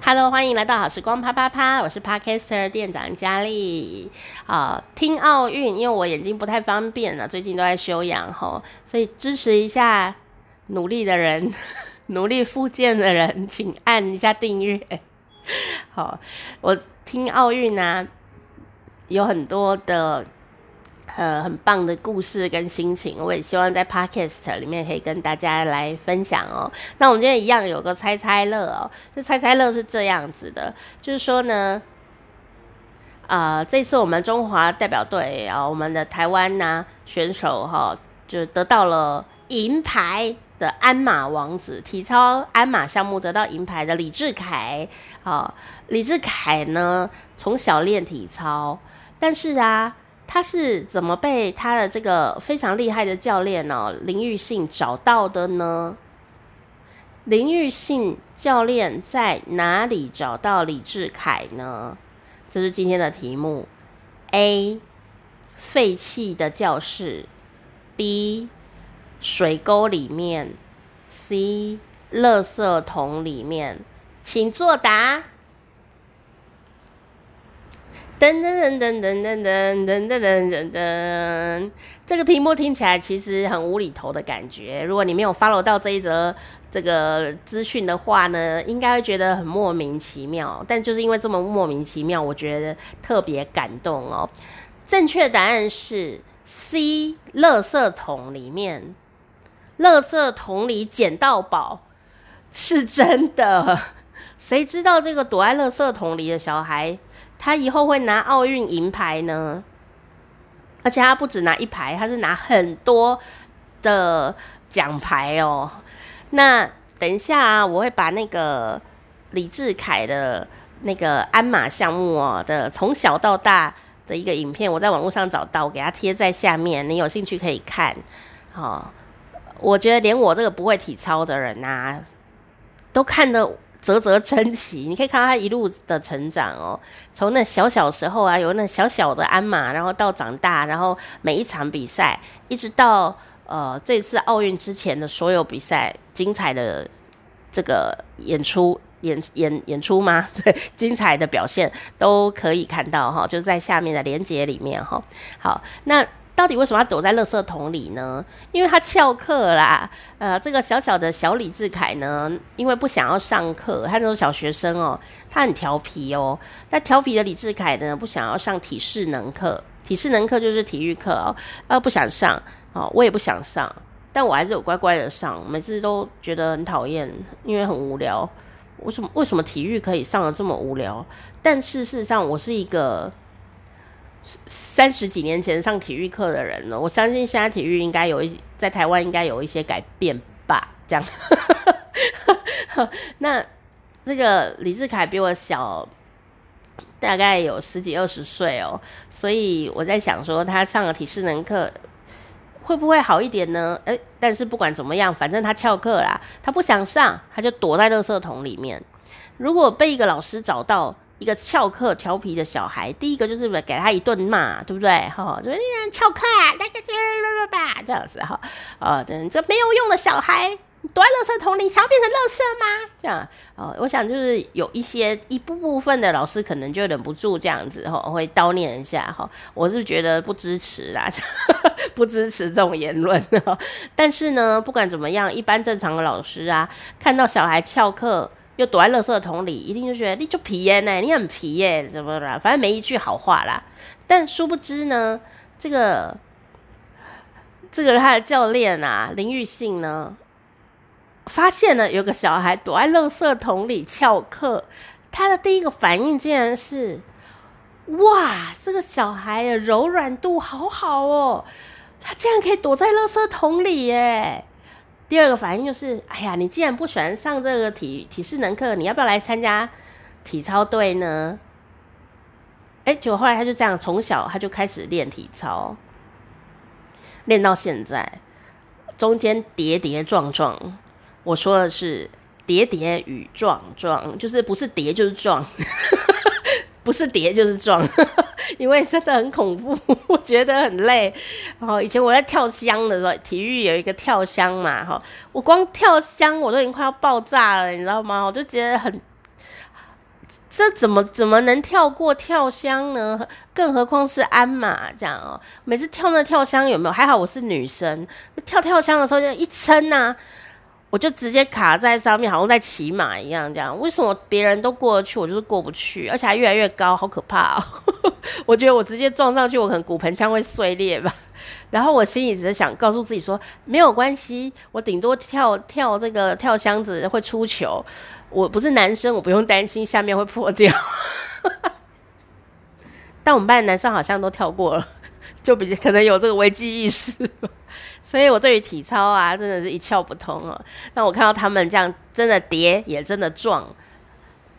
Hello，欢迎来到好时光啪啪啪，我是 Podcaster 店长佳丽。啊，听奥运，因为我眼睛不太方便了，最近都在休养吼，所以支持一下努力的人，努力复健的人，请按一下订阅。好，我听奥运呢，有很多的。呃，很棒的故事跟心情，我也希望在 Podcast 里面可以跟大家来分享哦。那我们今天一样有个猜猜乐哦，这猜猜乐是这样子的，就是说呢，啊、呃，这次我们中华代表队啊，我们的台湾呢、啊、选手哈、就得到了银牌的鞍马王子，体操鞍马项目得到银牌的李志凯。啊、哦，李志凯呢从小练体操，但是啊。他是怎么被他的这个非常厉害的教练哦林玉信找到的呢？林玉信教练在哪里找到李志凯呢？这是今天的题目。A. 废弃的教室，B. 水沟里面，C. 垃圾桶里面，请作答。噔噔噔噔噔噔噔噔噔噔噔，这个题目听起来其实很无厘头的感觉。如果你没有 follow 到这一则这个资讯的话呢，应该会觉得很莫名其妙。但就是因为这么莫名其妙，我觉得特别感动哦。正确答案是 C，垃圾桶里面，垃圾桶里捡到宝，是真的。谁知道这个躲在垃圾桶里的小孩，他以后会拿奥运银牌呢，而且他不止拿一牌，他是拿很多的奖牌哦。那等一下啊，我会把那个李智凯的那个鞍马项目哦的从小到大的一个影片，我在网络上找到，我给他贴在下面，你有兴趣可以看。哦，我觉得连我这个不会体操的人啊，都看得。啧啧称奇，你可以看到他一路的成长哦，从那小小时候啊，有那小小的鞍马，然后到长大，然后每一场比赛，一直到呃这次奥运之前的所有比赛，精彩的这个演出演演演出吗？对，精彩的表现都可以看到哈，就在下面的连接里面哈。好，那。到底为什么要躲在垃圾桶里呢？因为他翘课啦。呃，这个小小的小李智凯呢，因为不想要上课，他那种小学生哦，他很调皮哦。那调皮的李智凯呢，不想要上体适能课，体适能课就是体育课哦，呃，不想上哦，我也不想上，但我还是有乖乖的上。每次都觉得很讨厌，因为很无聊。为什么为什么体育可以上的这么无聊？但事实上，我是一个。三十几年前上体育课的人呢，我相信现在体育应该有一在台湾应该有一些改变吧。这样，那这个李智凯比我小大概有十几二十岁哦，所以我在想说他上了体适能课会不会好一点呢？诶，但是不管怎么样，反正他翘课啦，他不想上，他就躲在垃圾桶里面。如果被一个老师找到。一个翘课调皮的小孩，第一个就是给他一顿骂，对不对？哈，就你翘课啊，那个吧，这样子哈，啊，这这没有用的小孩，你躲在垃圾桶里，想要变成垃圾吗？这样，哦，我想就是有一些一部部分的老师可能就忍不住这样子哈，会叨念一下哈。我是觉得不支持啦，不支持这种言论。但是呢，不管怎么样，一般正常的老师啊，看到小孩翘课。又躲在垃圾桶里，一定就觉得你就皮耶呢，你很皮耶，怎么啦？反正没一句好话啦。但殊不知呢，这个这个他的教练啊，林玉信呢，发现了有个小孩躲在垃圾桶里翘课，他的第一个反应竟然是：哇，这个小孩的柔软度好好哦，他竟然可以躲在垃圾桶里耶！第二个反应就是，哎呀，你既然不喜欢上这个体体适能课，你要不要来参加体操队呢？哎，结果后来他就这样，从小他就开始练体操，练到现在，中间跌跌撞撞。我说的是跌跌与撞撞，就是不是跌就是撞，不是跌就是撞。因为真的很恐怖，我觉得很累。然后以前我在跳箱的时候，体育有一个跳箱嘛，哈，我光跳箱我都已经快要爆炸了，你知道吗？我就觉得很这怎么怎么能跳过跳箱呢？更何况是鞍马这样哦。每次跳那跳箱有没有？还好我是女生，跳跳箱的时候就一撑呐、啊，我就直接卡在上面，好像在骑马一样这样。为什么别人都过得去，我就是过不去？而且还越来越高，好可怕哦！我觉得我直接撞上去，我可能骨盆腔会碎裂吧。然后我心里只是想告诉自己说，没有关系，我顶多跳跳这个跳箱子会出糗。我不是男生，我不用担心下面会破掉。但我们班的男生好像都跳过了，就比较可能有这个危机意识。所以我对于体操啊，真的是一窍不通哦。那我看到他们这样真的跌，也真的撞，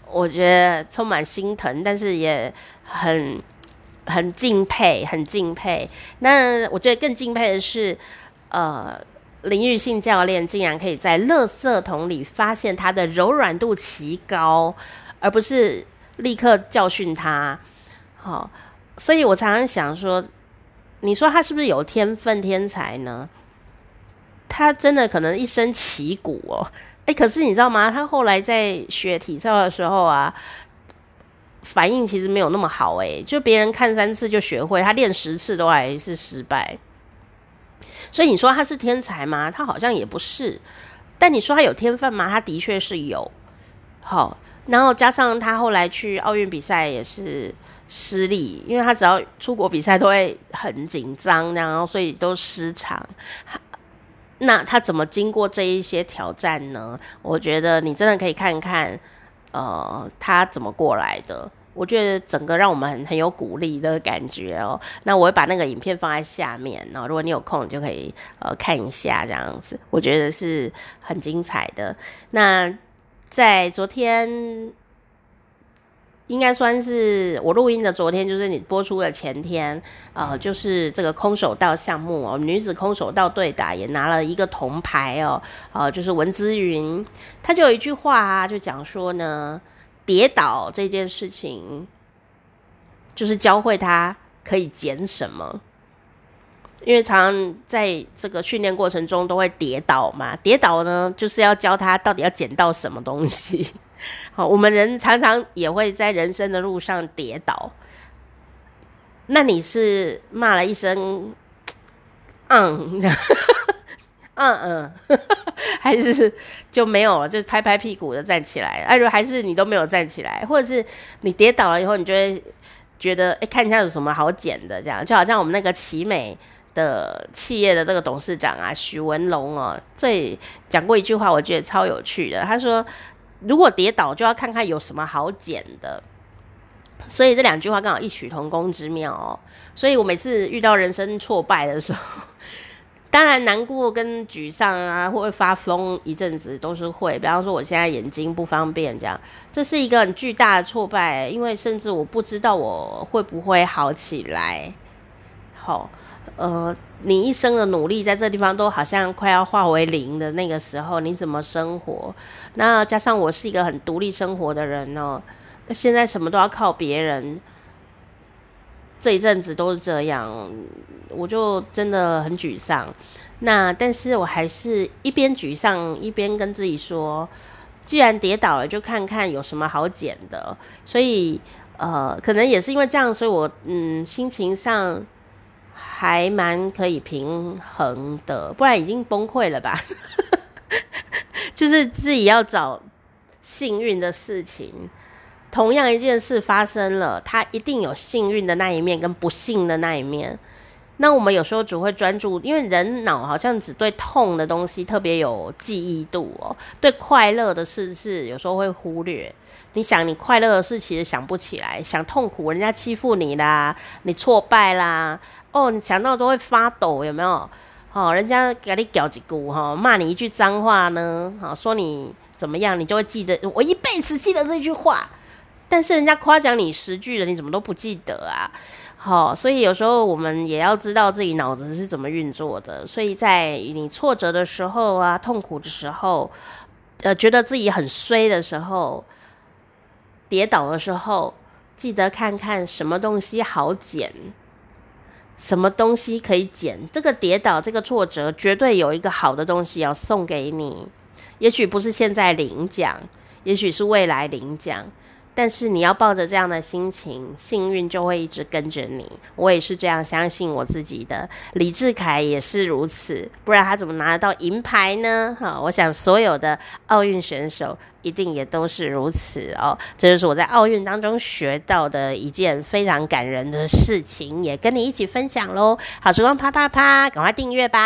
我觉得充满心疼，但是也很很敬佩，很敬佩。那我觉得更敬佩的是，呃。林育信教练竟然可以在垃圾桶里发现他的柔软度奇高，而不是立刻教训他。好、哦，所以我常常想说，你说他是不是有天分天才呢？他真的可能一身奇骨哦。哎，可是你知道吗？他后来在学体操的时候啊，反应其实没有那么好。哎，就别人看三次就学会，他练十次都还是失败。所以你说他是天才吗？他好像也不是。但你说他有天分吗？他的确是有。好，然后加上他后来去奥运比赛也是失利，因为他只要出国比赛都会很紧张，然后所以都失常。那他怎么经过这一些挑战呢？我觉得你真的可以看看，呃，他怎么过来的。我觉得整个让我们很很有鼓励的感觉哦。那我会把那个影片放在下面，然后如果你有空，你就可以呃看一下这样子。我觉得是很精彩的。那在昨天，应该算是我录音的昨天，就是你播出的前天，呃，就是这个空手道项目哦，女子空手道对打也拿了一个铜牌哦。呃，就是文姿云，她就有一句话啊，就讲说呢。跌倒这件事情，就是教会他可以捡什么，因为常常在这个训练过程中都会跌倒嘛。跌倒呢，就是要教他到底要捡到什么东西。好，我们人常常也会在人生的路上跌倒。那你是骂了一声“嗯”，嗯 嗯，还是就没有了，就拍拍屁股的站起来。哎，如还是你都没有站起来，或者是你跌倒了以后，你就会觉得，哎，看一下有什么好捡的，这样就好像我们那个奇美的企业的这个董事长啊，许文龙哦，这讲过一句话，我觉得超有趣的。他说，如果跌倒，就要看看有什么好捡的。所以这两句话刚好异曲同工之妙哦。所以我每次遇到人生挫败的时候，当然难过跟沮丧啊，或会发疯一阵子都是会。比方说我现在眼睛不方便，这样这是一个很巨大的挫败，因为甚至我不知道我会不会好起来。好，呃，你一生的努力在这地方都好像快要化为零的那个时候，你怎么生活？那加上我是一个很独立生活的人呢，现在什么都要靠别人。这一阵子都是这样，我就真的很沮丧。那但是我还是一边沮丧一边跟自己说，既然跌倒了，就看看有什么好捡的。所以呃，可能也是因为这样，所以我嗯心情上还蛮可以平衡的，不然已经崩溃了吧。就是自己要找幸运的事情。同样一件事发生了，它一定有幸运的那一面跟不幸的那一面。那我们有时候只会专注，因为人脑好像只对痛的东西特别有记忆度哦，对快乐的事是有时候会忽略。你想，你快乐的事其实想不起来，想痛苦，人家欺负你啦，你挫败啦，哦，你想到都会发抖，有没有？哦，人家给你搞几股哈，骂你一句脏话呢，好说你怎么样，你就会记得，我一辈子记得这句话。但是人家夸奖你十句了，你怎么都不记得啊？好，所以有时候我们也要知道自己脑子是怎么运作的。所以在你挫折的时候啊，痛苦的时候，呃，觉得自己很衰的时候，跌倒的时候，记得看看什么东西好捡，什么东西可以捡。这个跌倒，这个挫折，绝对有一个好的东西要送给你。也许不是现在领奖，也许是未来领奖。但是你要抱着这样的心情，幸运就会一直跟着你。我也是这样相信我自己的，李志凯也是如此，不然他怎么拿得到银牌呢？哈，我想所有的奥运选手一定也都是如此哦。这就是我在奥运当中学到的一件非常感人的事情，也跟你一起分享喽。好时光啪啪啪，赶快订阅吧。